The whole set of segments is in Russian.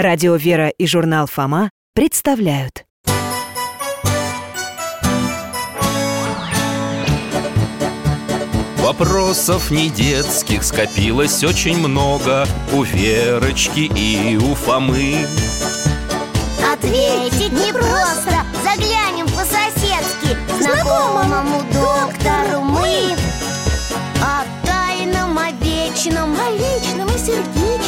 Радио «Вера» и журнал «Фома» представляют. Вопросов не детских скопилось очень много У Верочки и у Фомы. Ответить непросто Заглянем по-соседски Знакомому доктору мы О тайном, о вечном О личном и сердечном,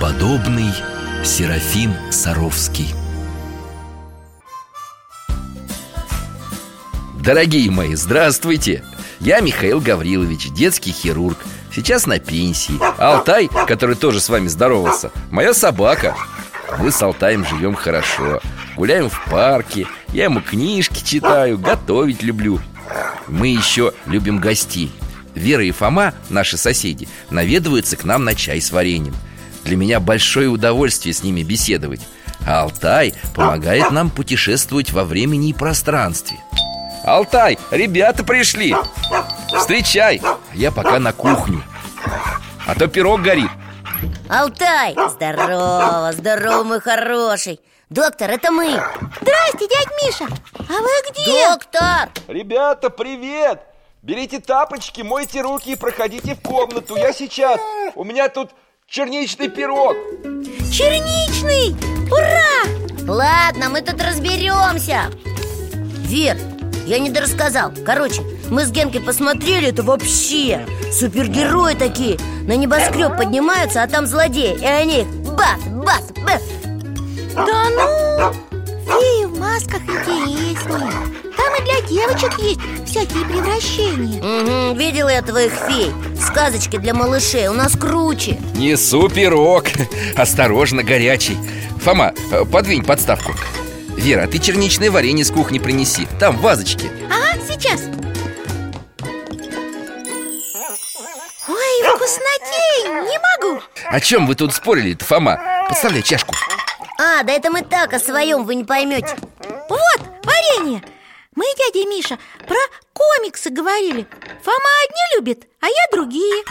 Преподобный Серафим Саровский. Дорогие мои, здравствуйте! Я Михаил Гаврилович, детский хирург. Сейчас на пенсии. Алтай, который тоже с вами здоровался Моя собака. Мы с Алтаем живем хорошо. Гуляем в парке. Я ему книжки читаю, готовить люблю. Мы еще любим гостей. Вера и Фома, наши соседи, наведываются к нам на чай с вареньем Для меня большое удовольствие с ними беседовать. А Алтай помогает нам путешествовать во времени и пространстве. Алтай, ребята пришли! Встречай! Я пока на кухню. А то пирог горит. Алтай, здорово, здорово, мой хороший! Доктор, это мы! Здрасте, дядь Миша! А вы где? Доктор, Ребята, привет! Берите тапочки, мойте руки и проходите в комнату. Я сейчас, у меня тут черничный пирог. Черничный! Ура! ладно, мы тут разберемся. Вер, я не дорассказал. Короче, мы с Генкой посмотрели, это вообще. Супергерои такие. На небоскреб поднимаются, а там злодеи. И они их бац, бац, бац Да ну! Феи в масках интереснее. Там и для девочек есть всякие превращения. Угу, видела я твоих фей. Сказочки для малышей, у нас круче. Несу пирог Осторожно, горячий. Фома, э, подвинь подставку. Вера, а ты черничное варенье с кухни принеси. Там в вазочке Ага, сейчас. Ой, вкуснотень, не могу. О чем вы тут спорили-то, Фома? Подставляй чашку А, да это мы так о своем, вы не поймете Вот, варенье. Мы, дядя Миша, про комиксы говорили. Фома одни любит, а я другие.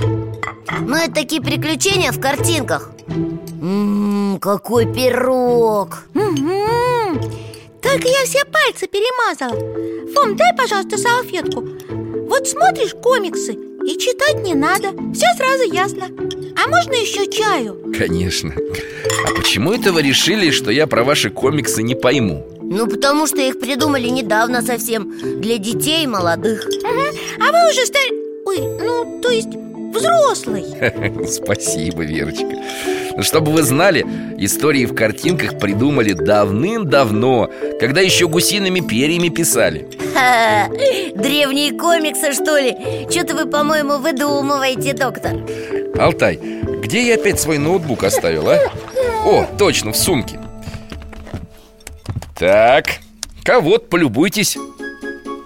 Ну, это такие приключения в картинках. Ммм, какой пирог. Угу. Только я все пальцы перемазала. Фом, дай, пожалуйста, салфетку. Вот смотришь комиксы и читать не надо. Все сразу ясно. А можно еще чаю? Конечно. А почему это вы решили, что я про ваши комиксы не пойму? Ну, потому что их придумали недавно совсем. Для детей и молодых А вы уже стали... Ой, ну, то есть взрослый. Спасибо, Верочка Чтобы вы знали, истории в картинках придумали давным-давно Когда еще гусиными перьями писали Ха, Древние комиксы, что ли? Что-то вы, по-моему, выдумываете, доктор Алтай, где я опять свой ноутбук оставил, а? О, точно, в сумке Так, кого-то полюбуйтесь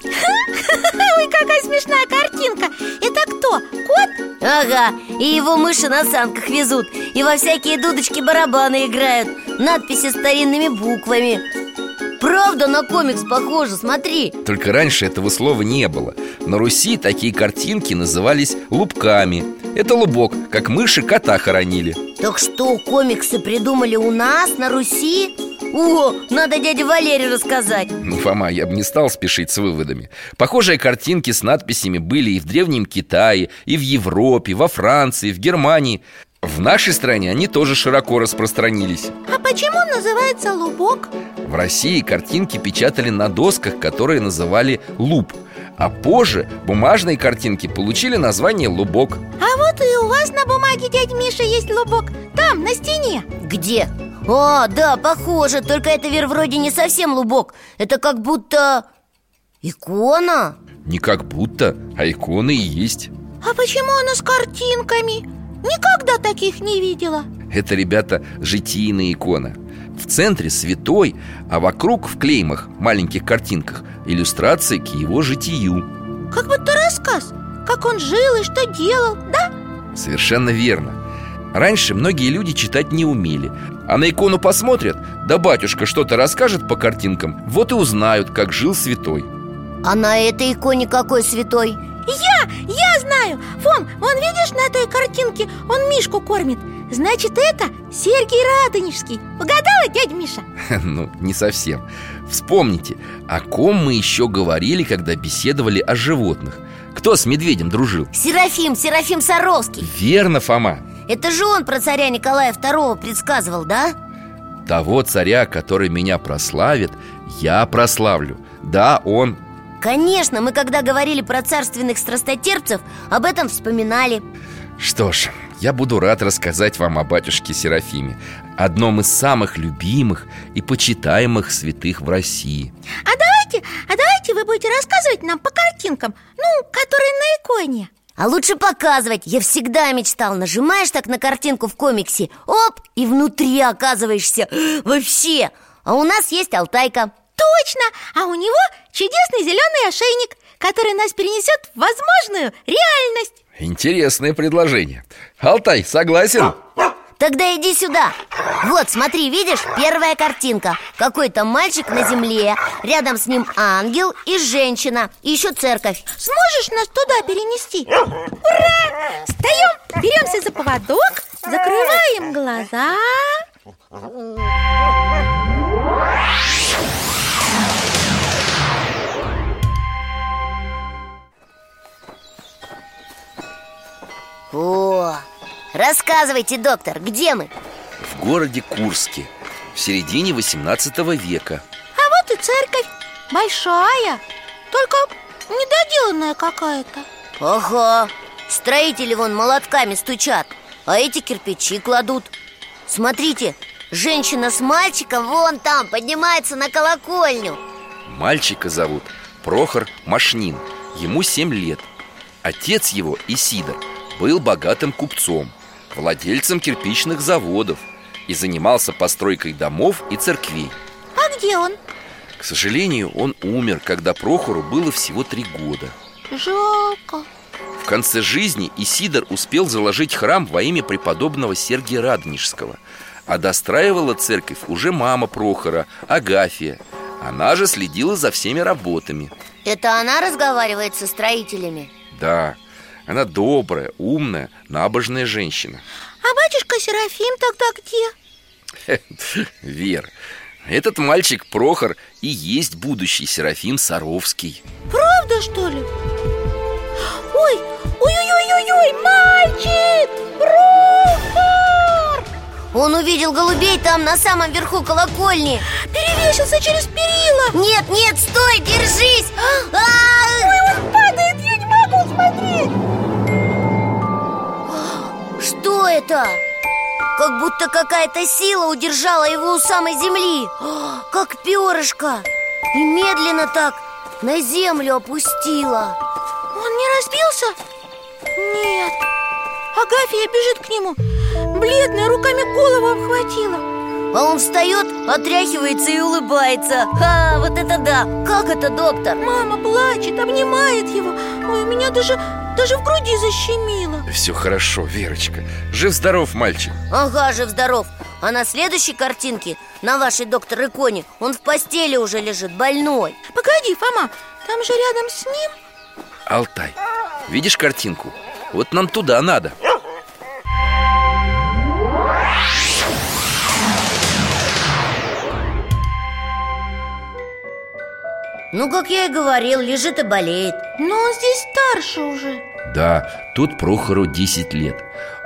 Ой, какая смешная Это кто? Кот? Ага, и его мыши на санках везут И во всякие дудочки-барабаны играют Надписи старинными буквами Правда на комикс похоже, смотри Только раньше этого слова не было На Руси такие картинки назывались лубками Это лубок, как мыши кота хоронили Так что, комиксы придумали у нас, на Руси? О, надо дяде Валере рассказать. Ну, Фома, я бы не стал спешить с выводами. Похожие картинки с надписями были и в Древнем Китае, и в Европе, во Франции, в Германии. В нашей стране они тоже широко распространились. А почему он называется лубок? В России картинки печатали на досках, которые называли луб А позже бумажные картинки получили название лубок А вот и у вас на бумаге, дядь Миша, есть лубок. Там, на стене. Где? О, да, похоже, только это, Вер, вроде не совсем лубок. Это как будто... икона. Не как будто, а иконы и есть. А почему она с картинками? Никогда таких не видела. Это, ребята, житийная икона В центре святой, а вокруг в клеймах, маленьких картинках Иллюстрации к его житию. Как будто рассказ. Как он жил и что делал, да? Совершенно верно. Раньше многие люди читать не умели. А на икону посмотрят, да батюшка что-то расскажет по картинкам Вот и узнают, как жил святой. А на этой иконе какой святой? Я, я знаю! Фом, вон видишь на этой картинке Он Мишку кормит Значит, это Сергий Радонежский. Угадала, дядя Миша? Ну, не совсем. Вспомните, о ком мы еще говорили, когда беседовали о животных. Кто с медведем дружил? Серафим, Серафим Саровский. Верно, Фома. Это же он про царя Николая II предсказывал, да? Того царя, который меня прославит, я прославлю. Да, он. Конечно, мы когда говорили про царственных страстотерпцев Об этом вспоминали. Что ж, я буду рад рассказать вам о батюшке Серафиме Одном из самых любимых и почитаемых святых в России. А давайте, а давайте вы будете рассказывать нам по картинкам Ну, которые на иконе. А лучше показывать. Я всегда мечтал. Нажимаешь так на картинку в комиксе Оп, и внутри оказываешься. Вообще. А у нас есть Алтайка. Точно! А у него чудесный зеленый ошейник Который нас перенесет в возможную реальность. Интересное предложение Алтай, согласен? Тогда иди сюда Вот, смотри, видишь, первая картинка Какой-то мальчик на земле Рядом с ним ангел и женщина И еще церковь Сможешь нас туда перенести? Ура! Встаем, беремся за поводок Закрываем глаза О, рассказывайте, доктор, где мы? В городе Курске В середине 18 века. А вот и церковь. Большая Только недоделанная какая-то. Ага, строители вон молотками стучат А эти кирпичи кладут. Смотрите, женщина с мальчиком вон там поднимается на колокольню. Мальчика зовут Прохор Машнин Ему 7 лет. Отец его, Исидор, был богатым купцом Владельцем кирпичных заводов И занимался постройкой домов и церквей. А где он? К сожалению, он умер, когда Прохору было всего три года. Жалко. В конце жизни Исидор успел заложить храм во имя преподобного Сергия Радонежского. А достраивала церковь уже мама Прохора, Агафия Она же следила за всеми работами. Это она разговаривает со строителями? Да, она добрая, умная, набожная женщина А батюшка Серафим тогда где? Вер, этот мальчик Прохор и есть будущий Серафим Саровский Правда, что ли? Ой, ой-ой-ой-ой, мальчик! Прохор! Он увидел голубей там на самом верху колокольни Перевесился через перила Нет, нет, стой, держись А! Ой, он падает, я Что это? Как будто какая-то сила удержала его у самой земли А, Как перышко И медленно так на землю опустила Он не разбился? Нет Агафья бежит к нему Бледная, руками голову обхватила А он встает, отряхивается и улыбается Ха, вот это да! Как это, доктор? Мама плачет, обнимает его Ой, у меня даже, даже в груди защемило. Все хорошо, Верочка. Жив-здоров мальчик. Ага, жив-здоров. А на следующей картинке, на вашей доктор иконе Он в постели уже лежит, больной. Погоди, Фома, там же рядом с ним. Алтай, видишь картинку? Вот нам туда надо Ну, как я и говорил, лежит и болеет. Но он здесь старше уже. Да, тут Прохору 10 лет.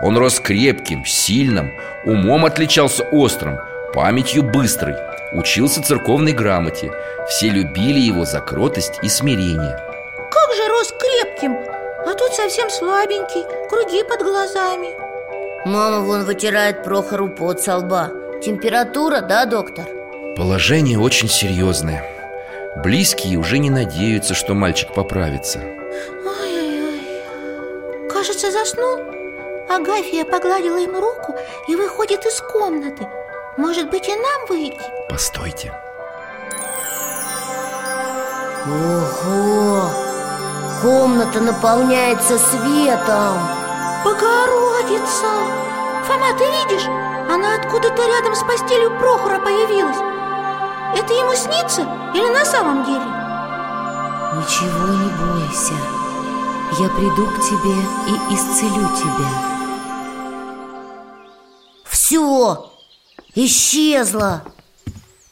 Он рос крепким, сильным Умом отличался острым Памятью быстрой Учился церковной грамоте. Все любили его за кротость и смирение. Как же рос крепким А тут совсем слабенький, круги под глазами. Мама вон вытирает Прохору пот со лба. Температура, да, доктор? Положение очень серьезное Близкие уже не надеются, что мальчик поправится Ой-ой-ой Кажется, заснул Агафья погладила ему руку и выходит из комнаты Может быть и нам выйти? Постойте Ого! Комната наполняется светом Богородица! Фома, ты видишь? Она откуда-то рядом с постелью Прохора появилась Это ему снится или на самом деле? Ничего не бойся. Я приду к тебе и исцелю тебя. Все, исчезло!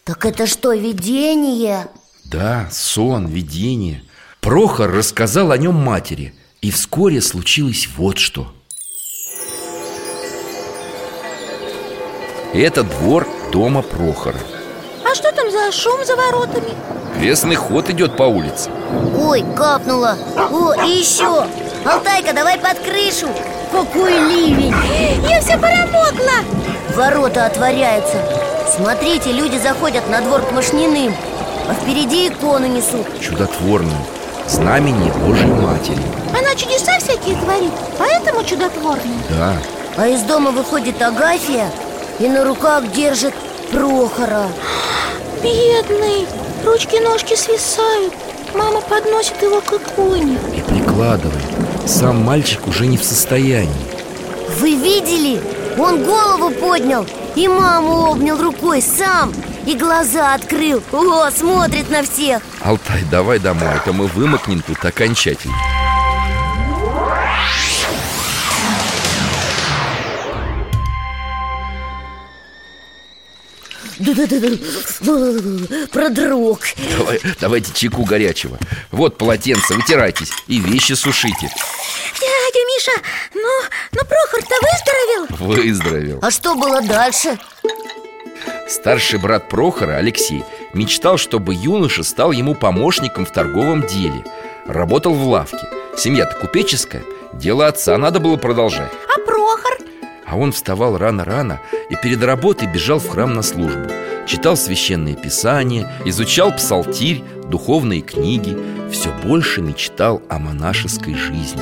Так это что, видение? Да, сон, видение. Прохор рассказал о нем матери. И вскоре случилось вот что. Это двор дома Прохора А что там за шум за воротами? Крестный ход идет по улице. Ой, капнуло. О, и еще Алтайка, давай под крышу. Какой ливень. Я вся промокла Ворота отворяются. Смотрите, люди заходят на двор к Машниным А впереди икону несут. Чудотворную Знамение Божьей Матери. Она чудеса всякие творит, поэтому чудотворная. Да, А из дома выходит Агафья И на руках держит Прохора. Бедный, ручки-ножки свисают. Мама подносит его к иконе. И прикладывает. Сам мальчик уже не в состоянии. Вы видели? Он голову поднял И маму обнял рукой сам. И глаза открыл. О, смотрит на всех. Алтай, давай домой, а то мы вымокнем тут окончательно Продрог Давай, Давайте чайку горячего Вот полотенце, вытирайтесь и вещи сушите Дядя Миша, ну, ну Прохор-то выздоровел? Выздоровел А что было дальше? Старший брат Прохора, Алексей, мечтал, чтобы юноша стал ему помощником в торговом деле Работал в лавке Семья-то купеческая Дело отца надо было продолжать А Прохор? А он вставал рано-рано и перед работой бежал в храм на службу. Читал священные писания, изучал псалтирь, духовные книги. Все больше мечтал о монашеской жизни.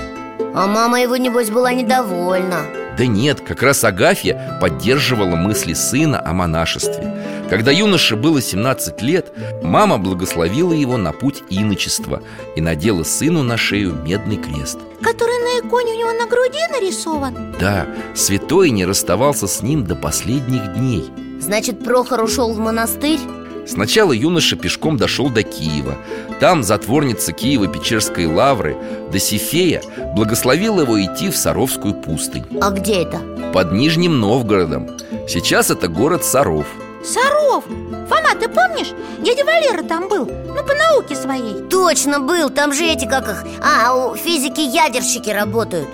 А мама его, небось, была недовольна. Да нет, как раз Агафья поддерживала мысли сына о монашестве Когда юноше было 17 лет, мама благословила его на путь иночества И надела сыну на шею медный крест. Который на иконе у него на груди нарисован? Да, святой не расставался с ним до последних дней. Значит, Прохор ушел в монастырь? Сначала юноша пешком дошел до Киева. Там затворница Киева-Печерской лавры Досифея благословила его идти в Саровскую пустынь. А где это? Под Нижним Новгородом. Сейчас это город Саров Саров! Фома, ты помнишь? Дядя Валера там был Ну, по науке своей. Точно был, там же эти, как их А, у физики-ядерщики работают.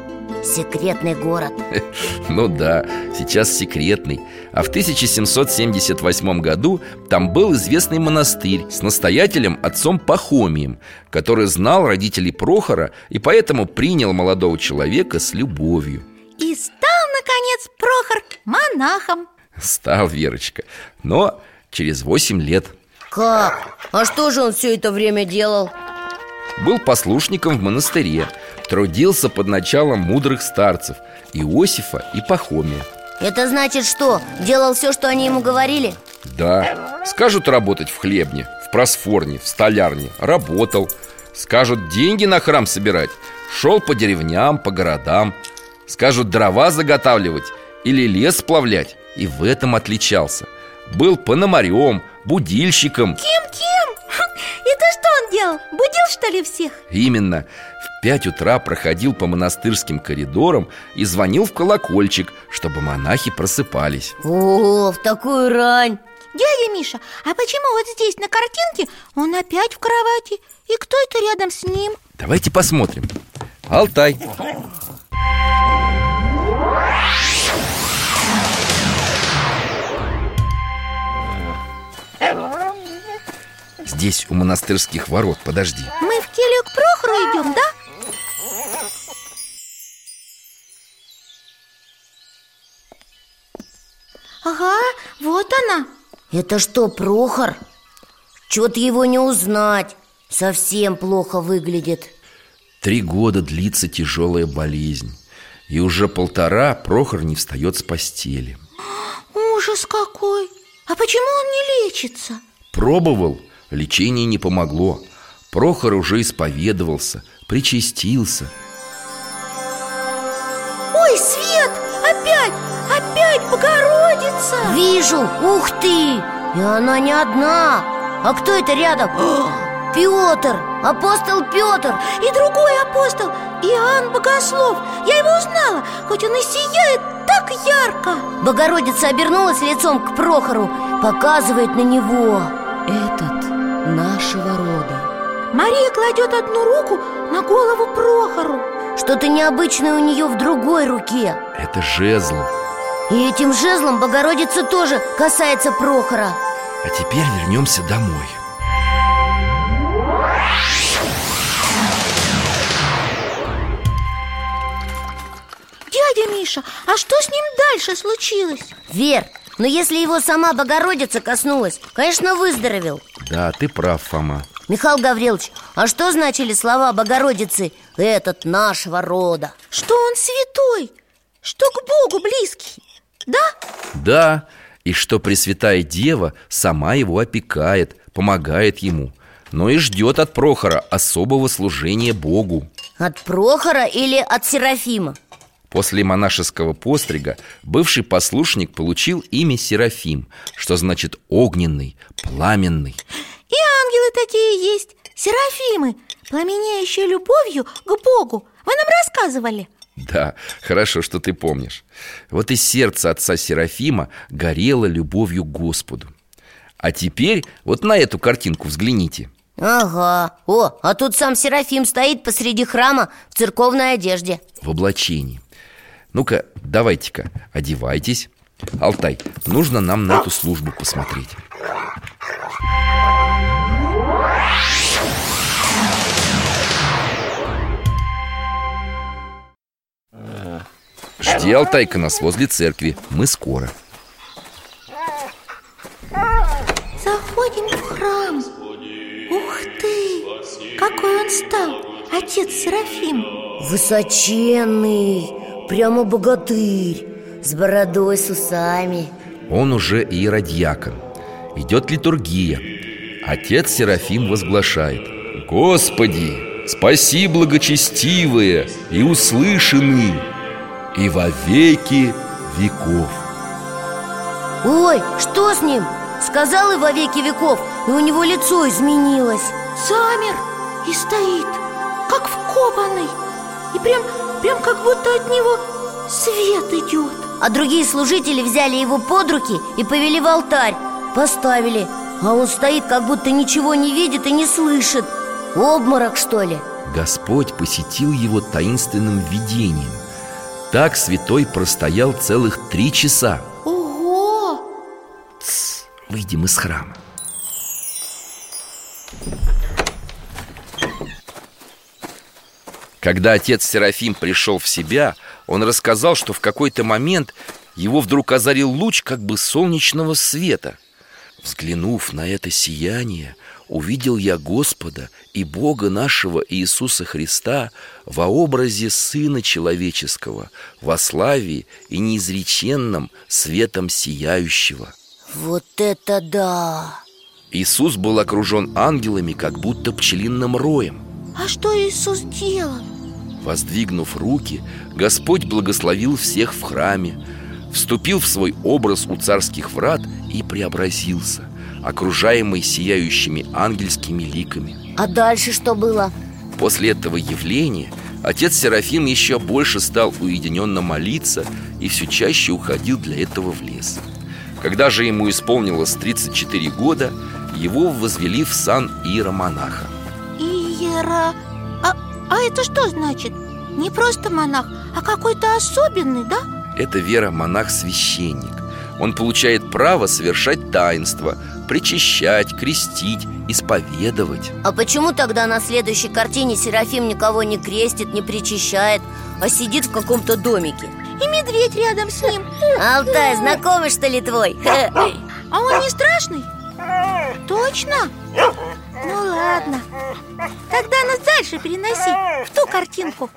Секретный город. Ну да, сейчас секретный. А в 1778 году там был известный монастырь С настоятелем отцом Пахомием Который знал родителей Прохора И поэтому принял молодого человека с любовью. И стал, наконец, Прохор монахом Стал Верочка Но через 8 лет Как? А что же он все это время делал? Был послушником в монастыре Трудился под началом мудрых старцев Иосифа и Пахомия Это значит что? Делал все, что они ему говорили? Да, скажут работать в хлебне, в просфорне, в столярне Работал Скажут деньги на храм собирать Шел по деревням, по городам Скажут дрова заготавливать или лес сплавлять И в этом отличался Был пономарем, будильщиком Кем-кем? Это что он делал? Будил, что ли, всех? Именно В пять утра проходил по монастырским коридорам И звонил в колокольчик, чтобы монахи просыпались О, в такую рань Дядя Миша, а почему вот здесь на картинке он опять в кровати? И кто это рядом с ним? Давайте посмотрим Алтай Здесь у монастырских ворот, подожди Мы в келью к Прохору идем, да? Ага, вот она Это что, Прохор? Чего-то его не узнать Совсем плохо выглядит Три года длится тяжелая болезнь И уже полтора Прохор не встает с постели Ужас какой! А почему он не лечится? Пробовал, лечение не помогло Прохор уже исповедовался, причастился Ой, Свет! Опять! Опять Богородица! Вижу, ух ты! И она не одна А кто это рядом? О, Петр, апостол Петр И другой апостол, Иоанн Богослов Я его узнала, хоть он и сияет так ярко! Богородица обернулась лицом к Прохору Показывает на него. Этот нашего рода. Мария кладет одну руку на голову Прохору. Что-то необычное у нее в другой руке. Это жезл. И этим жезлом Богородица тоже касается Прохора. А теперь вернемся домой Дядя Миша, а что с ним дальше случилось? Вер, но если его сама Богородица коснулась Конечно, выздоровел Да, ты прав, Фома Михаил Гаврилович, а что значили слова Богородицы «Этот нашего рода»? Что он святой, что к Богу близкий Да? Да, и что Пресвятая Дева сама его опекает, помогает ему Но и ждет от Прохора особого служения Богу От Прохора или от Серафима? После монашеского пострига бывший послушник получил имя Серафим Что значит огненный, пламенный И ангелы такие есть, серафимы Пламенеющие любовью к Богу. Вы нам рассказывали? Да, хорошо, что ты помнишь. Вот и сердце отца Серафима горело любовью к Господу. А теперь вот на эту картинку взгляните. Ага, о, а тут сам Серафим стоит посреди храма в церковной одежде. В облачении Ну-ка, давайте-ка, одевайтесь. Алтай, нужно нам на эту службу посмотреть. Жди, Алтайка, нас возле церкви. Мы скоро. Заходим в храм. Ух ты! Какой он стал, отец Серафим! Высоченный, прямо богатырь С бородой, с усами. Он уже иеродьякон. Идет литургия. Отец Серафим возглашает. Господи, спаси благочестивые и услышаны И во веки веков Ой, что с ним? Сказал и во веки веков, и у него лицо изменилось. Замер и стоит, как вкопанный И прям, прям как будто от него свет идет. А другие служители взяли его под руки и повели в алтарь Поставили. А он стоит, как будто ничего не видит и не слышит. Обморок, что ли? Господь посетил его таинственным видением. Так святой простоял целых три часа. Ого! Тс, Выйдем из храма Когда отец Серафим пришел в себя, он рассказал, что в какой-то момент его вдруг озарил луч как бы солнечного света. Взглянув на это сияние, увидел я Господа и Бога нашего Иисуса Христа во образе Сына Человеческого, во славе и неизреченном светом сияющего. Вот это да! Иисус был окружен ангелами, как будто пчелиным роем. А что Иисус делал? Воздвигнув руки, Господь благословил всех в храме, вступил в свой образ у царских врат и преобразился, окружаемый сияющими ангельскими ликами. А дальше что было? После этого явления отец Серафим еще больше стал уединенно молиться и все чаще уходил для этого в лес. Когда же ему исполнилось 34 года, его возвели в сан иеромонаха. Иера... А, это что значит? Не просто монах, а какой-то особенный, да? Это вера монах-священник. Он получает право совершать таинства, причащать, крестить, исповедовать. А почему тогда на следующей картине Серафим никого не крестит, не причащает, а сидит в каком-то домике? И медведь рядом с ним Алтай, знакомый что ли твой? А он не страшный? Точно? Ну ладно. Тогда нас дальше переноси в ту картинку.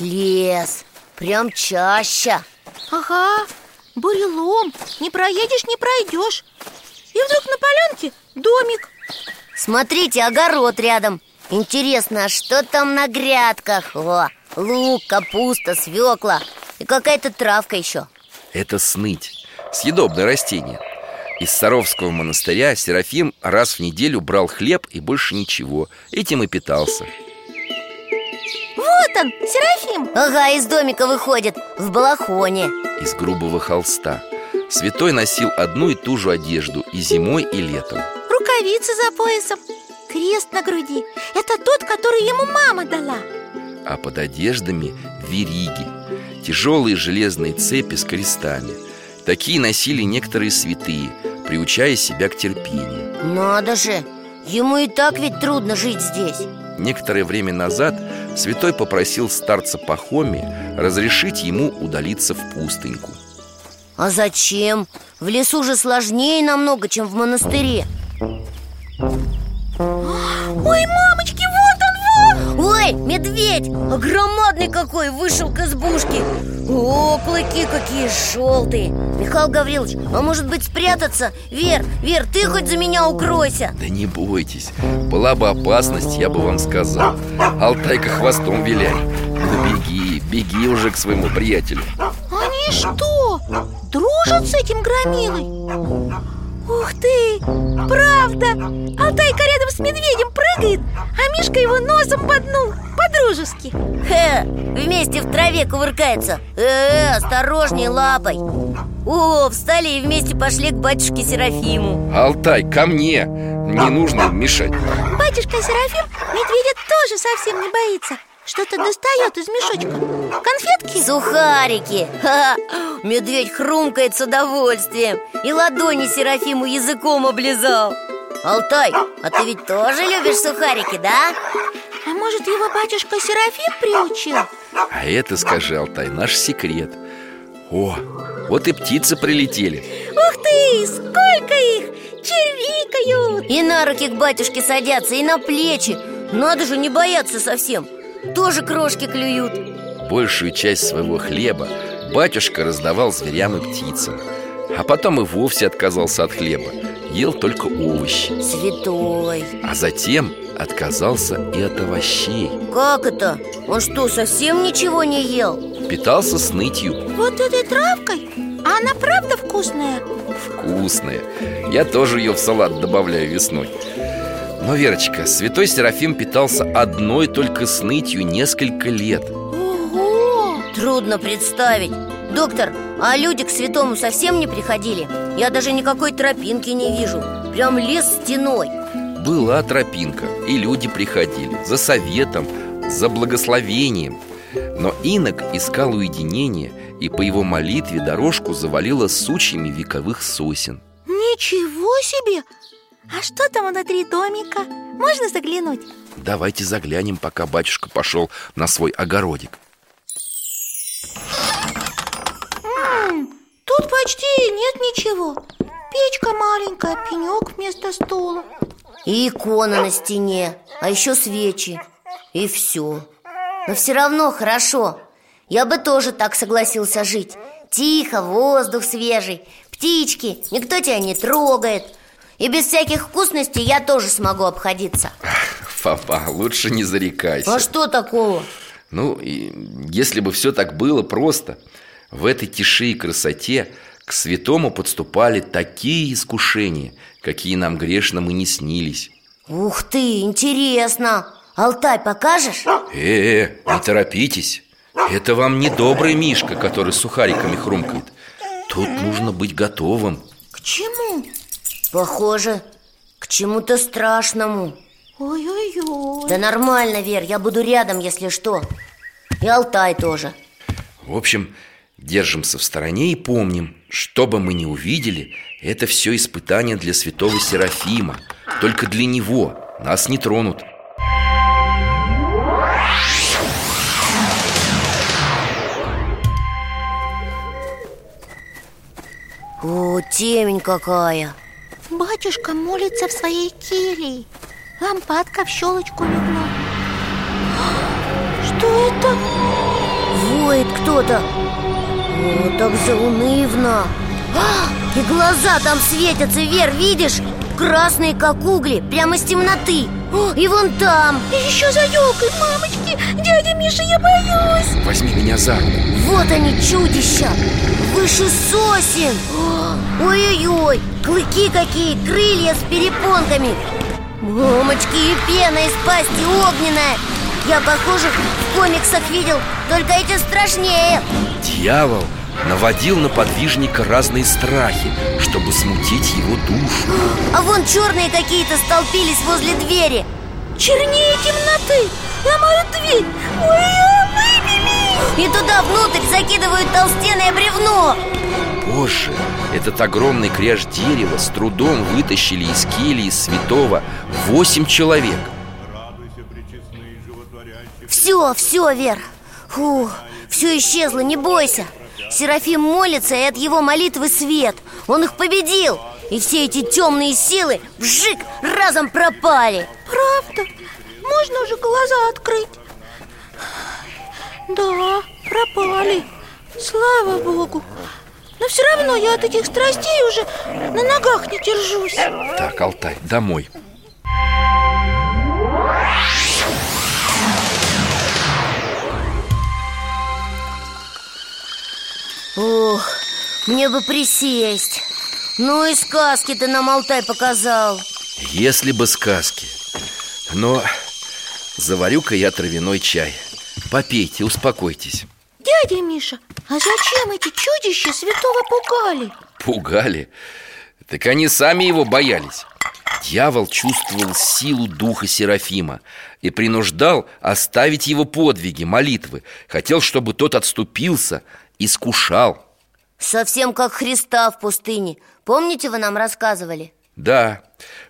Лес, прям чаще. Ага, бурелом, не проедешь, не пройдешь И вдруг на полянке домик Смотрите, огород рядом Интересно, а что там на грядках? О, лук, капуста, свекла и какая-то травка еще Это сныть, съедобное растение. Из Саровского монастыря Серафим раз в неделю брал хлеб и больше ничего. Этим и питался. Вот он, Серафим. Ага, из домика выходит, в балахоне. Из грубого холста. Святой носил одну и ту же одежду и зимой, и летом. Рукавицы за поясом. Крест на груди. Это тот, который ему мама дала. А под одеждами вериги Тяжелые железные цепи с крестами. Такие носили некоторые святые Приучая себя к терпению. Надо же, ему и так ведь трудно жить здесь. Некоторое время назад святой попросил старца Пахоми разрешить ему удалиться в пустыньку. А зачем? В лесу же сложнее намного, чем в монастыре. Ой, мамочки, Ой, медведь! А громадный какой вышел к избушке О, клыки какие желтые Михаил Гаврилович, а может быть спрятаться? Вер, Вер, ты хоть за меня укройся Да не бойтесь, была бы опасность, я бы вам сказал Алтайка хвостом виляй Ну беги, беги уже к своему приятелю Они что, дружат с этим громилой? Ух ты, правда! Алтайка рядом с медведем прыгает А Мишка его носом поднул По-дружески. Хе, вместе в траве кувыркаются Э, осторожней лапой. О, встали и вместе пошли к батюшке Серафиму. Алтай, ко мне! Не нужно им мешать. Батюшка Серафим медведя тоже совсем не боится. Что-то достает из мешочка Конфетки? Сухарики Ха, Медведь хрумкает с удовольствием И ладони Серафиму языком облизал Алтай, а ты ведь тоже любишь сухарики, да? А может его батюшка Серафим приучил? А это, скажи, Алтай, наш секрет О, вот и птицы прилетели Ух ты, сколько их! Чирикают! И на руки к батюшке садятся, и на плечи Надо же не бояться совсем Тоже крошки клюют Большую часть своего хлеба батюшка раздавал зверям и птицам А потом и вовсе отказался от хлеба Ел только овощи Святой А затем отказался и от овощей Как это? Он что, совсем ничего не ел? Питался снытью Вот этой травкой? А она правда вкусная? Вкусная Я тоже ее в салат добавляю весной Но, Верочка, святой Серафим питался одной только снытью несколько лет! Трудно представить Доктор, а люди к святому совсем не приходили? Я даже никакой тропинки не вижу Прям лес стеной Была тропинка, и люди приходили За советом, за благословением Но инок искал уединения И по его молитве дорожку завалило сучьями вековых сосен Ничего себе! А что там внутри домика? Можно заглянуть? Давайте заглянем, пока батюшка пошел на свой огородик Тут почти нет ничего. Печка маленькая, пенек вместо стула. И икона на стене, а еще свечи. И все Но все равно хорошо. Я бы тоже так согласился жить. Тихо, воздух свежий Птички, никто тебя не трогает. И без всяких вкусностей я тоже смогу обходиться. Папа, лучше не зарекайся. А что такого? Ну, если бы все так было просто В этой тиши и красоте к святому подступали такие искушения Какие нам грешным и не снились. Ух ты, интересно! Алтай покажешь? Э, не торопитесь. Это вам не добрый Мишка, который сухариками хрумкает. Тут нужно быть готовым. К чему? Похоже, к чему-то страшному. Ой-ой-ой. Да нормально, Вер, я буду рядом, если что. И Алтай тоже. В общем, держимся в стороне и помним Что бы мы ни увидели Это все испытание для святого Серафима. Только для него Нас не тронут. О, темень какая! Батюшка молится в своей келье Лампадка в щелочку мигнула Что это? кто-то О, так заунывно а, И глаза там светятся, Вер, видишь? Красные, как угли, прямо из темноты. О, И вон там. И еще за елкой, мамочки. Дядя Миша, я боюсь. Возьми меня за руку. Вот они, чудища. Выше сосен. Ой-ой-ой, клыки какие, крылья с перепонками. Мамочки, и пена из пасти огненная Я, похоже, в комиксах видел, только эти страшнее. Дьявол наводил на подвижника разные страхи, чтобы смутить его душу. А вон черные какие-то столпились возле двери. Чернее темноты Ломают дверь. Ой, И туда внутрь закидывают толстенное бревно. Позже этот огромный кряж дерева с трудом вытащили из кельи святого восемь человек Все, все, Вер. Фу, все исчезло, не бойся. Серафим молится, и от его молитвы свет. Он их победил И все эти темные силы вжик разом пропали. Правда? Можно уже глаза открыть? Да, пропали. Слава Богу. Но все равно я от этих страстей уже на ногах не держусь. Так, Алтай, домой Ох, мне бы присесть. Ну и сказки ты нам, Алтай, показал. Если бы сказки. Но заварю-ка я травяной чай. Попейте, успокойтесь. Дядя Миша, а зачем эти чудища святого пугали? Пугали? Так они сами его боялись. Дьявол чувствовал силу духа Серафима И принуждал оставить его подвиги, молитвы. Хотел, чтобы тот отступился, искушал. Совсем как Христа в пустыне. Помните, вы нам рассказывали? Да,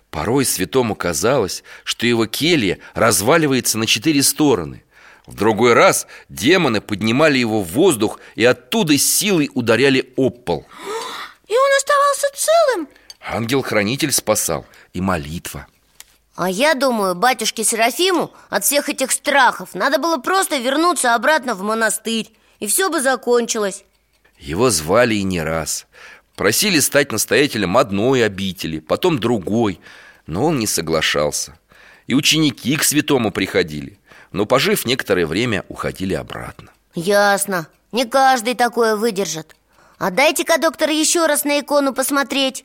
порой святому казалось, что его келья разваливается на четыре стороны. В другой раз демоны поднимали его в воздух И оттуда с силой ударяли об пол. И он оставался целым? Ангел-хранитель спасал и молитва. А я думаю, батюшке Серафиму от всех этих страхов Надо было просто вернуться обратно в монастырь И все бы закончилось. Его звали и не раз. Просили стать настоятелем одной обители, потом другой Но он не соглашался. И ученики к святому приходили Но, пожив некоторое время, уходили обратно. Ясно, не каждый такое выдержит. А дайте-ка, доктор, еще раз на икону посмотреть.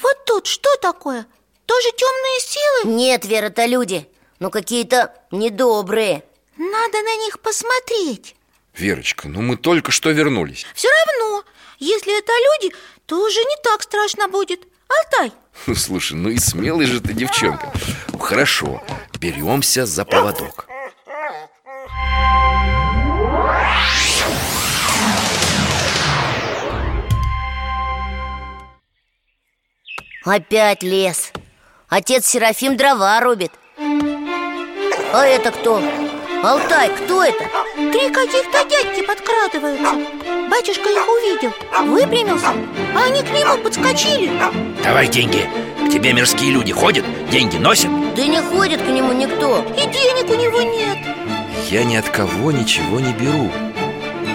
Вот тут что такое? Тоже темные силы? Нет, Вера, это люди Но какие-то недобрые. Надо на них посмотреть Верочка, ну мы только что вернулись. Все равно, если это люди, то уже не так страшно будет. Алтай, Ну, Слушай, ну и смелая же ты девчонка. Хорошо, беремся за поводок Опять лес. Отец Серафим дрова рубит. А это кто? Алтай, кто это? три каких-то дядьки подкрадываются. Батюшка их увидел, выпрямился, а они к нему подскочили. Давай деньги. К тебе мирские люди ходят, деньги носят. Да не ходит к нему никто. И денег у него нет. Я ни от кого ничего не беру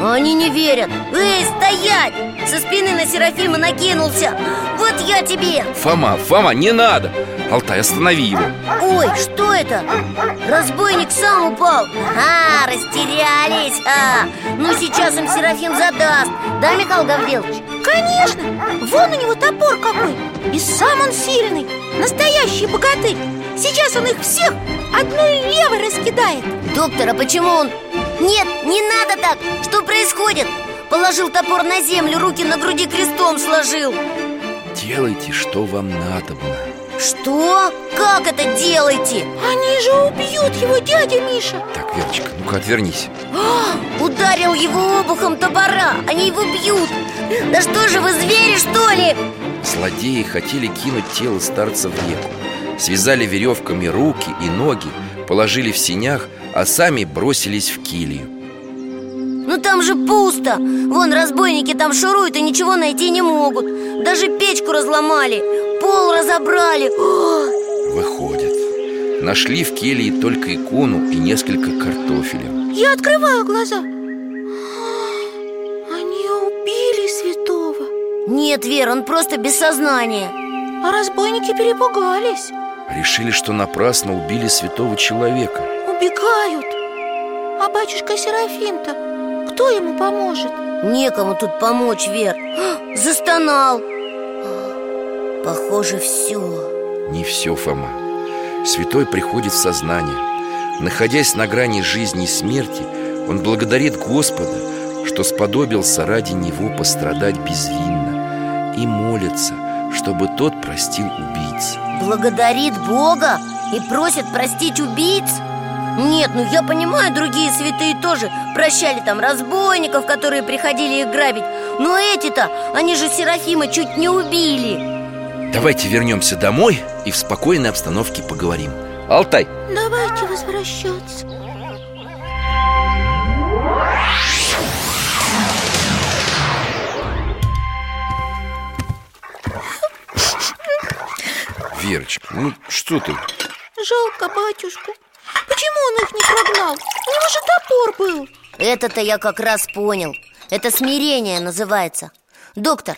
Они не верят. Эй, стоять! Со спины на Серафима накинулся. Вот я тебе. Фома, Фома, не надо! Алтай, останови его. Ой, что это? Разбойник сам упал. А, растерялись. А. Ну, сейчас им Серафим задаст. Да, Михаил Гаврилович? Конечно, вон у него топор какой! И сам он сильный, настоящий богатырь Сейчас он их всех одной левой раскидает Доктор, а почему он... Нет, не надо так! Что происходит? Положил топор на землю, руки на груди крестом сложил Делайте, что вам надобно Что? Как это делаете? Они же убьют его, дядя Миша Так, Верочка, ну-ка отвернись А, Ударил его обухом топора Они его бьют Да что же вы, звери, что ли? Злодеи хотели кинуть тело старца в реку Связали веревками руки и ноги Положили в синях, а сами бросились в килью Ну там же пусто. Вон разбойники там шуруют и ничего найти не могут. Даже печку разломали Пол разобрали. О, Выходит Нашли в келье только икону и несколько картофеля. Я открываю глаза. Нет, Вер, он просто без сознания. А разбойники перепугались Решили, что напрасно убили святого человека. Убегают. А батюшка Серафим-то, кто ему поможет? Некому тут помочь, Вер. Застонал. Похоже, все Не все, Фома. Святой приходит в сознание. Находясь на грани жизни и смерти Он благодарит Господа, что сподобился ради него пострадать безвинно И молится, чтобы тот простил убийц. Благодарит Бога и просит простить убийц? Нет, ну я понимаю, другие святые тоже прощали там разбойников, которые приходили их грабить. Но эти-то, они же Серафима чуть не убили. Давайте вернемся домой и в спокойной обстановке поговорим. Алтай, Давайте возвращаться ну что ты? Жалко батюшку. Почему он их не прогнал? У него же топор был. Это-то я как раз понял. Это смирение называется. Доктор,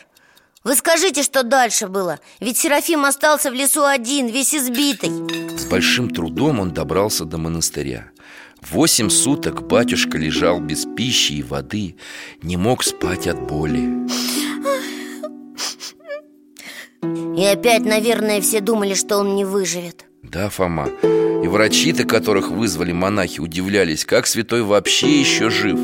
вы скажите, что дальше было? Ведь Серафим остался в лесу один, весь избитый. С большим трудом он добрался до монастыря. Восемь суток батюшка лежал без пищи и воды Не мог спать от боли И опять, наверное, все думали, что он не выживет. Да, Фома. И врачи-то, которых вызвали монахи, удивлялись Как святой вообще еще жив.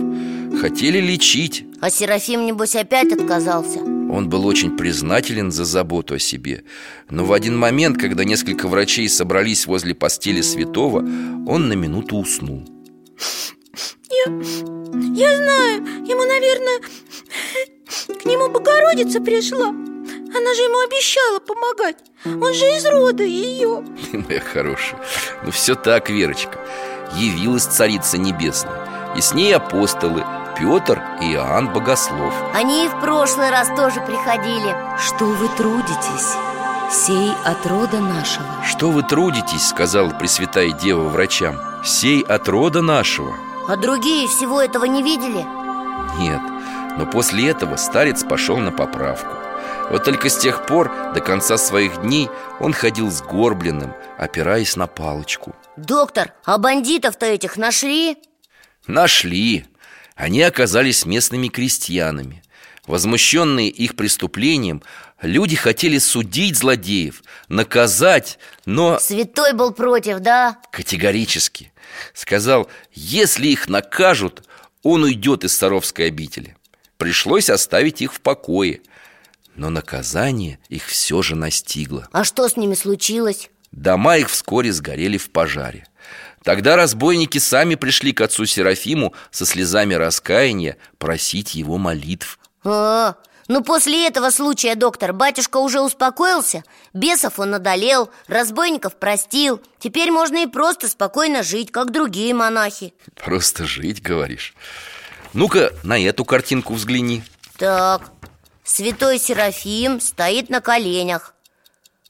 Хотели лечить. А Серафим, небось, опять отказался? Он был очень признателен за заботу о себе. Но в один момент, когда несколько врачей собрались возле постели святого Он на минуту уснул. Я, я знаю, ему, наверное, к нему Богородица пришла Она же ему обещала помогать. Он же из рода ее Моя хорошая. Ну все так, Верочка. Явилась Царица Небесная. И с ней апостолы Петр и Иоанн Богослов. Они и в прошлый раз тоже приходили. Что вы трудитесь, сей от рода нашего. Что вы трудитесь, сказала Пресвятая Дева врачам. Сей от рода нашего. А другие всего этого не видели? Нет, но после этого старец пошел на поправку Вот только с тех пор, до конца своих дней Он ходил сгорбленным, опираясь на палочку. Доктор, а бандитов-то этих нашли? Нашли. Они оказались местными крестьянами. Возмущенные их преступлением Люди хотели судить злодеев, наказать, но Святой был против, да? категорически. Сказал, если их накажут, он уйдет из Саровской обители. Пришлось оставить их в покое Но наказание их все же настигло. А что с ними случилось? Дома их вскоре сгорели в пожаре. Тогда разбойники сами пришли к отцу Серафиму со слезами раскаяния просить его молитв. А, ну после этого случая, доктор, батюшка уже успокоился Бесов он одолел, разбойников простил. Теперь можно и просто спокойно жить, как другие монахи. Просто жить, говоришь. Ну-ка, на эту картинку взгляни. Так, святой Серафим стоит на коленях.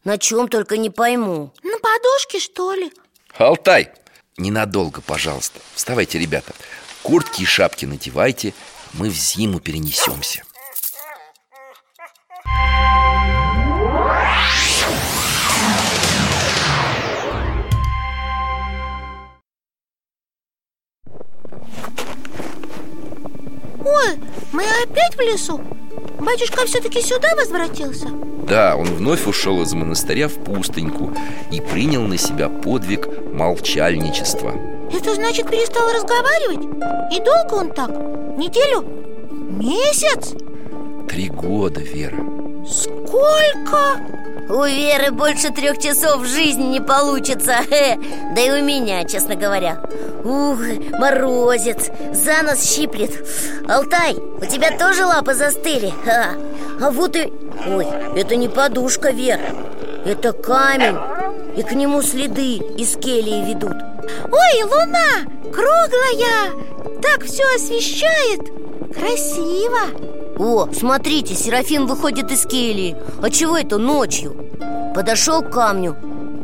На чем только не пойму. На подушке, что ли? Алтай, ненадолго, пожалуйста. Вставайте, ребята. Куртки и шапки надевайте. Мы в зиму перенесемся. Ой, мы опять в лесу? Батюшка все-таки сюда возвратился? Да, он вновь ушел из монастыря в пустыньку И принял на себя подвиг молчальничества Это значит перестал разговаривать? И долго он так? Неделю? Месяц? Три года, Вера Сколько? У Веры больше трех часов в жизни не получится. Да и у меня, честно говоря. Ух, морозец, за нос щиплет. Алтай, у тебя тоже лапы застыли? А, а вот и... Ой, это не подушка, Вер. Это камень. И к нему следы из келии ведут. Ой, луна, круглая! Так все освещает! Красиво О, смотрите, Серафим выходит из келии А чего это ночью? Подошел к камню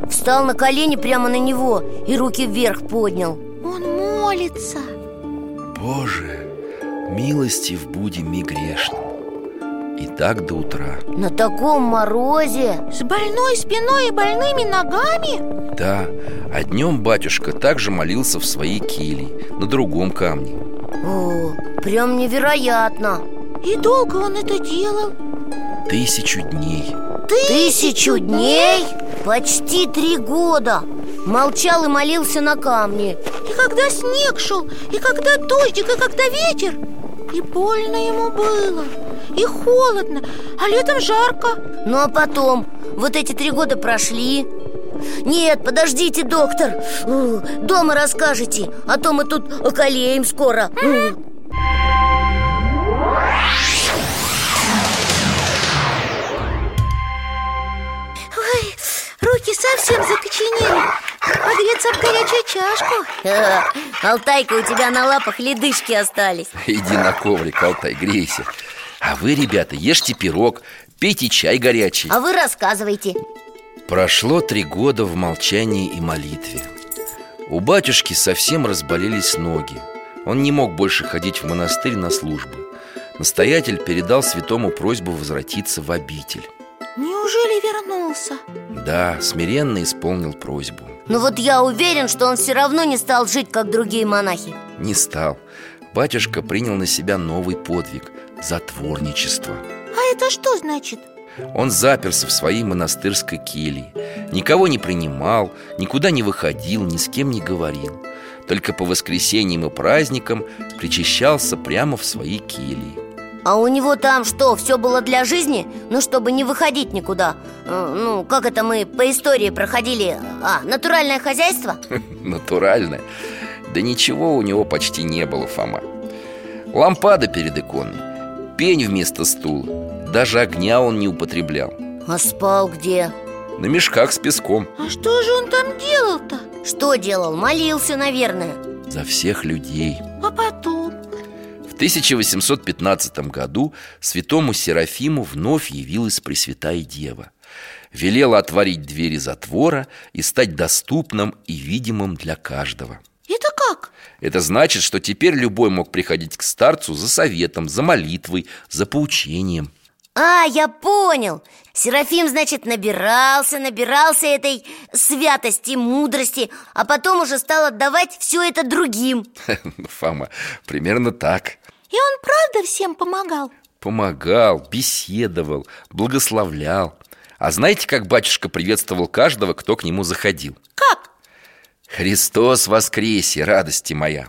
Встал на колени прямо на него И руки вверх поднял. Он молится. Боже, милостив будем и грешным И так до утра. На таком морозе? С больной спиной и больными ногами? Да, а днем батюшка также молился в своей келье На другом камне. О, прям невероятно И долго он это делал? Тысячу дней. Тысячу дней? Почти три года. Молчал и молился на камне. И когда снег шел, и когда дождик, и когда ветер И больно ему было, и холодно, а летом жарко. Ну а потом, вот эти три года прошли. Нет, подождите, доктор. Дома расскажете, а то мы тут околеем скоро. Э, руки совсем закоченели. Погреться об горячую чашку. Э, Алтайка, у тебя на лапах ледышки остались. Иди на коврик, Алтай, грейся. А вы, ребята, ешьте пирог, пейте чай горячий. А вы рассказывайте. Прошло три года в молчании и молитве. У батюшки совсем разболелись ноги. Он не мог больше ходить в монастырь на службы Настоятель передал святому просьбу возвратиться в обитель Неужели вернулся? Да, смиренно исполнил просьбу. Но вот я уверен, что он все равно не стал жить, как другие монахи. Не стал. Батюшка принял на себя новый подвиг – затворничество. А это что значит? Он заперся в своей монастырской келье. Никого не принимал, никуда не выходил, ни с кем не говорил. Только по воскресеньям и праздникам причащался прямо в своей келье А у него там что, все было для жизни? Ну, чтобы не выходить никуда Э, Ну, как это мы по истории проходили А, натуральное хозяйство? Натурально Да ничего у него почти не было, Фома Лампада перед иконой Пень вместо стула Даже огня он не употреблял А спал где? На мешках с песком А что же он там делал-то? Что делал? Молился, наверное За всех людей А потом? В 1815 году святому Серафиму вновь явилась Пресвятая Дева. Велела отворить двери затвора и стать доступным и видимым для каждого. Это как? Это значит, что теперь любой мог приходить к старцу за советом, за молитвой, за поучением А, я понял Серафим, значит, набирался, набирался этой святости, мудрости А потом уже стал отдавать все это другим Фома, примерно так И он правда всем помогал? Помогал, беседовал, благословлял А знаете, как батюшка приветствовал каждого, кто к нему заходил? Как? Христос воскресе, радости моя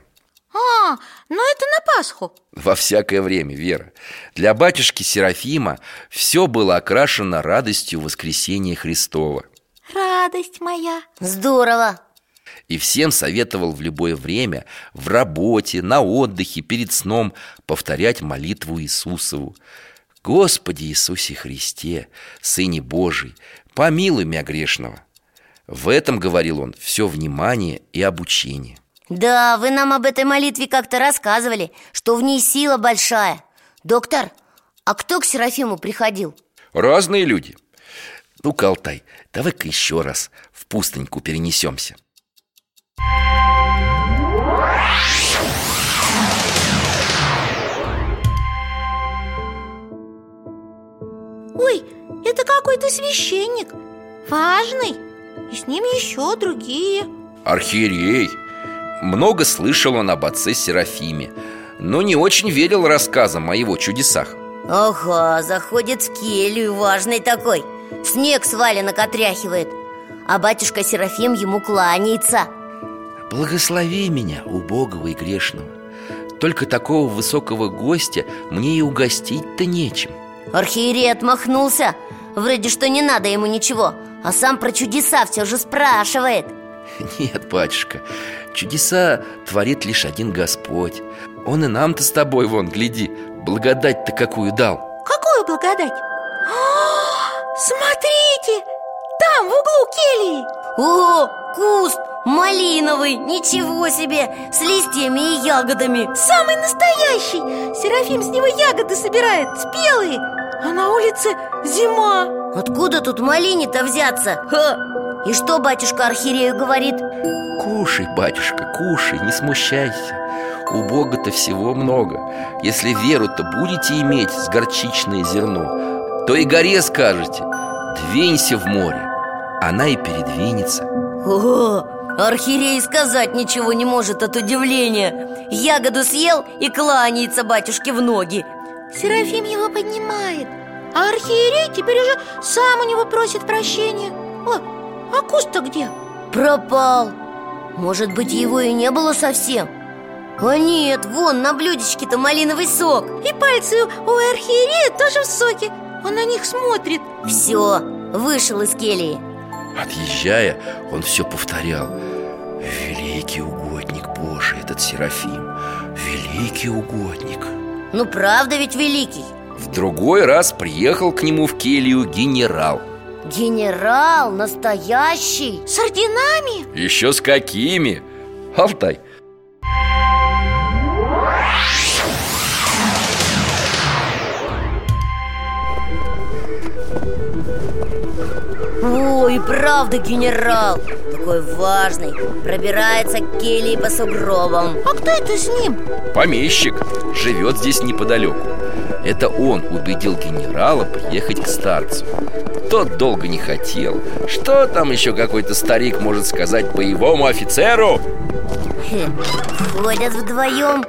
А, ну это на Пасху. Во всякое время, Вера. Для батюшки Серафима все было окрашено радостью воскресения Христова. Радость моя. Здорово. И всем советовал в любое время В работе, на отдыхе, перед сном Повторять молитву Иисусову. Господи Иисусе Христе, Сыне Божий Помилуй меня грешного В этом, говорил он, все внимание и обучение Да, вы нам об этой молитве как-то рассказывали Что в ней сила большая. Доктор, а кто к Серафиму приходил? Разные люди. Ну-ка, Алтай, давай-ка еще раз в пустыньку перенесемся. Ой, это какой-то священник. Важный. И с ним еще другие. Архиерей Много слышал он об отце Серафиме Но не очень верил рассказам о его чудесах. Ага, заходит в келью, важный такой. Снег с валенок отряхивает А батюшка Серафим ему кланяется. Благослови меня, убогого и грешного. Только такого высокого гостя мне и угостить-то нечем. Архиерей отмахнулся Вроде что не надо ему ничего А сам про чудеса все же спрашивает Нет, батюшка, чудеса творит лишь один Господь Он и нам-то с тобой, вон, гляди, благодать-то какую дал Какую благодать? А, смотрите, там в углу кельи О, куст малиновый, ничего себе С листьями и ягодами Самый настоящий Серафим с него ягоды собирает, спелые А на улице зима Откуда тут малине-то взяться? Ха! И что батюшка Архиерею говорит? Кушай, батюшка, кушай, не смущайся. У Бога-то всего много. Если веру-то будете иметь с горчичное зерно То и горе скажете. Двинься в море Она и передвинется. О, архиерей сказать ничего не может от удивления. Ягоду съел и кланяется батюшке в ноги. Серафим его поднимает А архиерей теперь уже сам у него просит прощения. О, а куст-то где? Пропал. Может быть, его и не было совсем. А нет, вон на блюдечке-то малиновый сок. И пальцы у архиерея тоже в соке. Он на них смотрит. Все, вышел из келии. Отъезжая, он все повторял. Великий угодник Божий этот Серафим. Великий угодник Ну правда ведь великий. В другой раз приехал к нему в келью генерал Генерал настоящий С орденами? Еще с какими? Алтай, Ой, правда генерал. Такой важный. Пробирается к келии по сугробам. А кто это с ним? помещик, живет здесь неподалеку. Это он убедил генерала приехать к старцу. Тот долго не хотел. Что там еще какой-то старик может сказать боевому офицеру? Хе, Ходят вдвоем.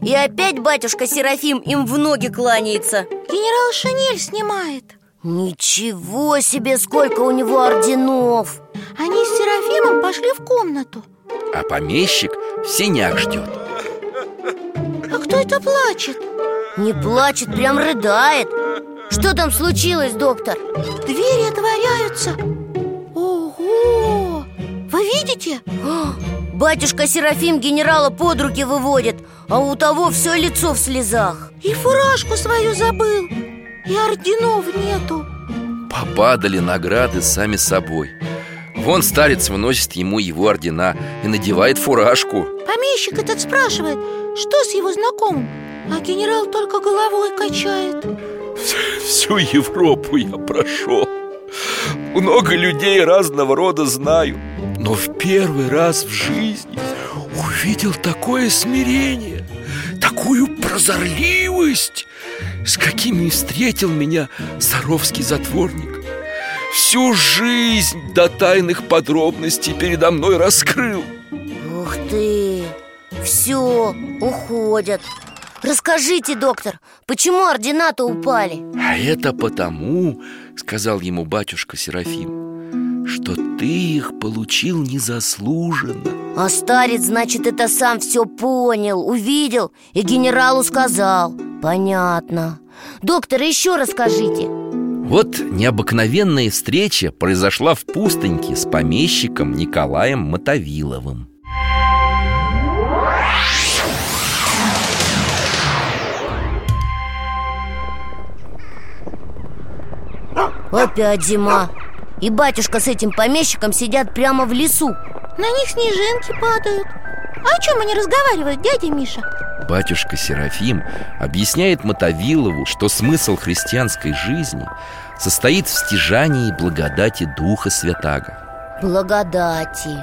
И опять батюшка Серафим им в ноги кланяется. Генерал шинель снимает Ничего себе, сколько у него орденов Они с Серафимом пошли в комнату А помещик в синяк ждет А кто это плачет? Не плачет, прям рыдает Что там случилось, доктор? Двери отворяются Ого! Вы видите? А, Батюшка Серафим генерала под руки выводит А у того все лицо в слезах И фуражку свою забыл И орденов нету. Попадали награды сами собой. Вон старец выносит ему его ордена И надевает фуражку. Помещик этот спрашивает, что с его знакомым? А генерал только головой качает. Всю Европу я прошел. Много людей разного рода знаю. Но в первый раз в жизни увидел такое смирение Такую прозорливость С какими встретил меня Саровский затворник Всю жизнь до тайных подробностей передо мной раскрыл Ух ты! Все, уходят Расскажите, доктор, почему ордена-то упали? А это потому, сказал ему батюшка Серафим Что ты их получил незаслуженно. А старец, значит, это сам все понял, увидел и генералу сказал. Понятно. Доктор, еще расскажите. Вот необыкновенная встреча произошла в пустыньке с помещиком Николаем Мотовиловым. Опять зима И батюшка с этим помещиком сидят прямо в лесу. На них снежинки падают. А о чем они разговаривают, дядя Миша? Батюшка Серафим объясняет Мотовилову, что смысл христианской жизни состоит в стяжании благодати Духа Святаго. Благодати.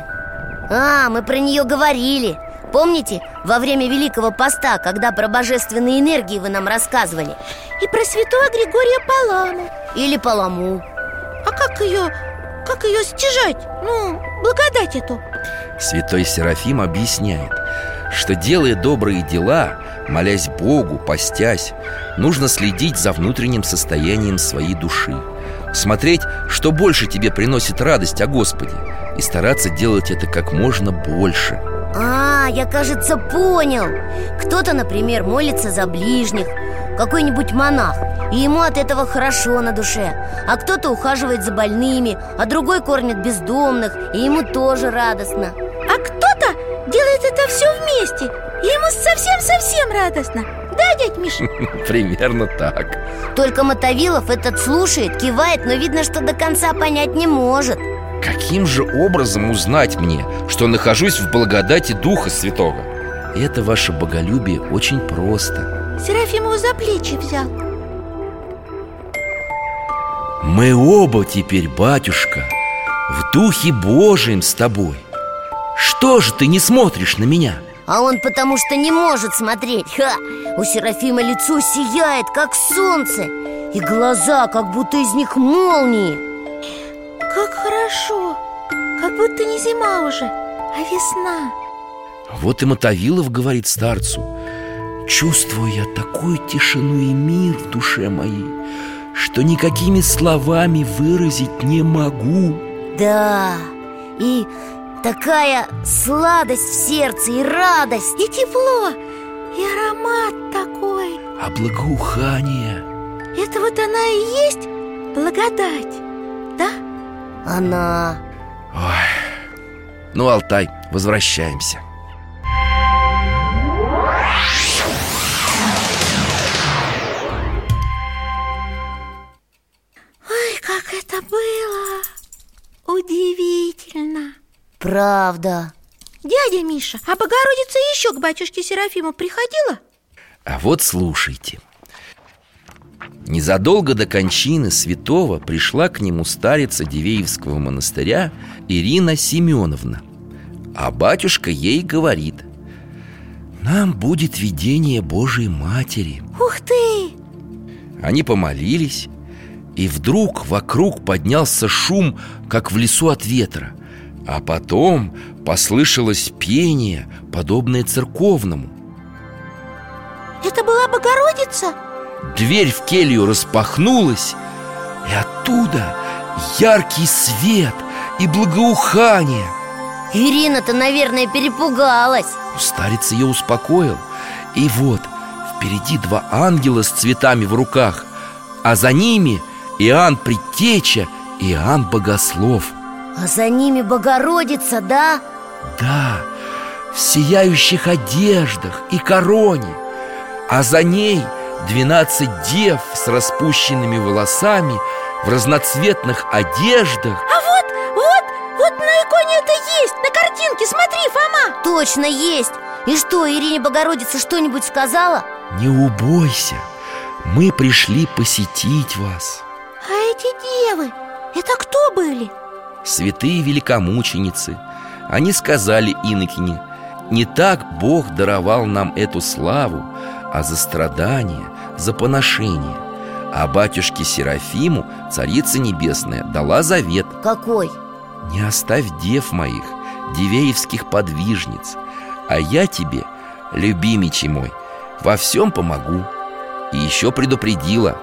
А, мы про нее говорили. Помните, во время Великого Поста, когда про божественные энергии вы нам рассказывали? И про святого Григория Паламу Или Паламу А как ее, как ее стяжать? Ну, благодать эту Святой Серафим объясняет, что делая добрые дела, молясь Богу, постясь, нужно следить за внутренним состоянием своей души, смотреть, что больше тебе приносит радость о Господе, и стараться делать это как можно больше. А, я, кажется, понял. Кто-то, например, молится за ближних Какой-нибудь монах И ему от этого хорошо на душе. А кто-то ухаживает за больными А другой кормит бездомных И ему тоже радостно. А кто-то делает это все вместе И ему совсем-совсем радостно. Да, дядь Миша? Примерно так. Только Мотовилов этот слушает, кивает Но видно, что до конца понять не может Каким же образом узнать мне, что нахожусь в благодати Духа Святого? Это ваше боголюбие очень просто. Серафим его за плечи взял Мы оба теперь, батюшка, в Духе Божием с тобой Что же ты не смотришь на меня? А он потому что не может смотреть Ха! У Серафима лицо сияет, как солнце И глаза, как будто из них молнии Как хорошо! Как будто не зима уже, а весна. Вот и Мотовилов говорит старцу Чувствую я такую тишину и мир в душе моей Что никакими словами выразить не могу Да, и такая сладость в сердце и радость. И тепло, и аромат такой. А благоухание? Это вот она и есть благодать, да? Она. Ой. Ну, Алтай, возвращаемся. Ой, как это было Удивительно. Правда. Дядя Миша, а Богородица еще к батюшке Серафиму приходила? А вот слушайте Незадолго до кончины святого пришла к нему старица Дивеевского монастыря Ирина Семеновна А батюшка ей говорит Нам будет видение Божией Матери Ух ты! Они помолились И вдруг вокруг поднялся шум, как в лесу от ветра А потом послышалось пение, подобное церковному Это была Богородица? Дверь в келью распахнулась И оттуда яркий свет и благоухание. Ирина-то, наверное, перепугалась. Старец ее успокоил. И вот впереди два ангела с цветами в руках А за ними Иоанн Предтеча и Иоанн Богослов. А за ними Богородица, да? Да, в сияющих одеждах и короне А за ней двенадцать дев с распущенными волосами В разноцветных одеждах. А вот, вот, вот на иконе это есть На картинке, смотри, Фома. Точно есть. И что, Ирине Богородица что-нибудь сказала? Не убойся, мы пришли посетить вас. А эти девы, это кто были? Святые великомученицы. Они сказали инокине Не так Бог даровал нам эту славу А за страдания, за поношение. А батюшке Серафиму Царица Небесная дала завет. Какой? Не оставь дев моих, дивеевских подвижниц А я тебе, любимичий мой, во всем помогу И еще предупредила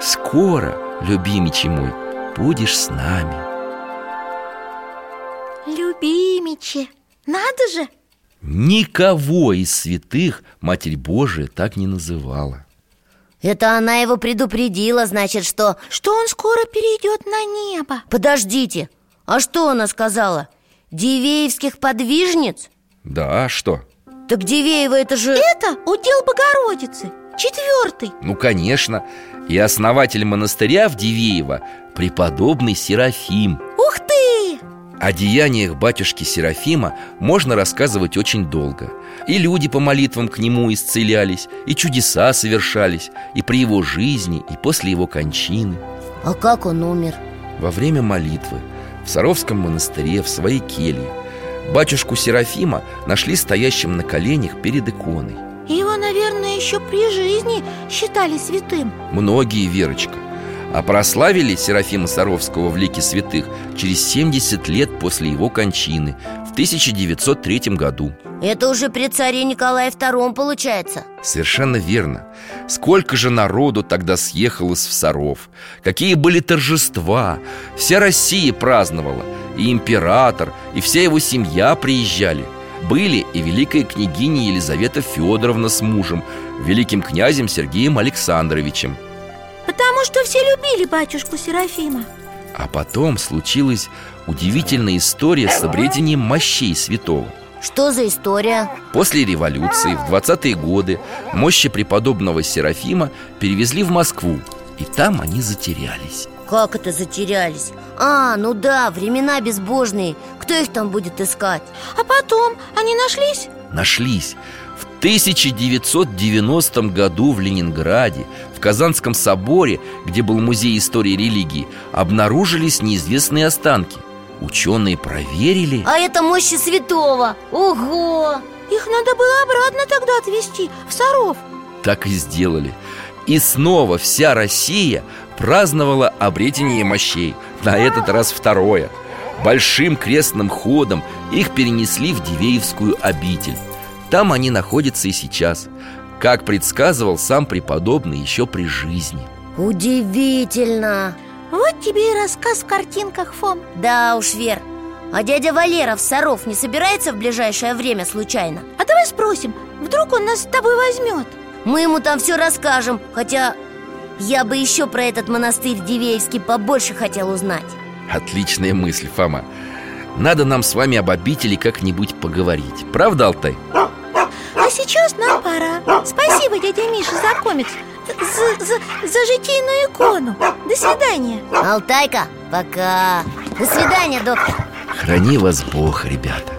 Скоро, любимичий мой, будешь с нами Любимичи, надо же! Никого из святых Матерь Божия так не называла Это она его предупредила, значит, что... Что он скоро перейдет на небо Подождите, а что она сказала? Дивеевских подвижниц? Да, а что? Так Дивеева это же... Это удел Богородицы Четвертый Ну, конечно И основатель монастыря в Дивеево Преподобный Серафим! О деяниях батюшки Серафима можно рассказывать очень долго. И люди по молитвам к нему исцелялись И чудеса совершались И при его жизни, и после его кончины. А как он умер? Во время молитвы в Саровском монастыре в своей келье Батюшку Серафима нашли стоящим на коленях перед иконой. Его, наверное, еще при жизни считали святым. Многие, Верочка А прославили Серафима Саровского в лике святых Через 70 лет после его кончины В 1903 году. Это уже при царе Николае II получается. Совершенно верно. Сколько же народу тогда съехалось в Саров Какие были торжества? Вся Россия праздновала И император, и вся его семья приезжали. Были и великая княгиня Елизавета Федоровна с мужем Великим князем Сергеем Александровичем Потому что все любили батюшку Серафима А потом случилась удивительная история с обретением мощей святого Что за история? После революции в 20-е годы мощи преподобного Серафима перевезли в Москву И там они затерялись Как это затерялись? А, ну да, времена безбожные Кто их там будет искать? А потом они нашлись? Нашлись В 1990 году в Ленинграде В Казанском соборе, где был музей истории религии Обнаружились неизвестные останки. Ученые проверили. А это мощи святого. Ого! Их надо было обратно тогда отвезти, в Саров. Так и сделали. И снова вся Россия праздновала обретение мощей. На этот раз второе. Большим крестным ходом их перенесли в Дивеевскую обитель Там они находятся и сейчас. Как предсказывал сам преподобный еще при жизни. Удивительно. Вот тебе и рассказ в картинках, Фом. Да уж, Вер. А дядя Валера в Саров не собирается в ближайшее время случайно? А давай спросим, вдруг он нас с тобой возьмет? Мы ему там все расскажем Хотя я бы еще про этот монастырь Дивеевский побольше хотел узнать. Отличная мысль, Фома. Надо нам с вами об обители как-нибудь поговорить. Правда, Алтай? Сейчас нам пора. Спасибо, дядя Миша, за комикс. За, за, за житийную икону. До свидания. Алтайка, пока. До свидания, доктор. Храни вас Бог, ребята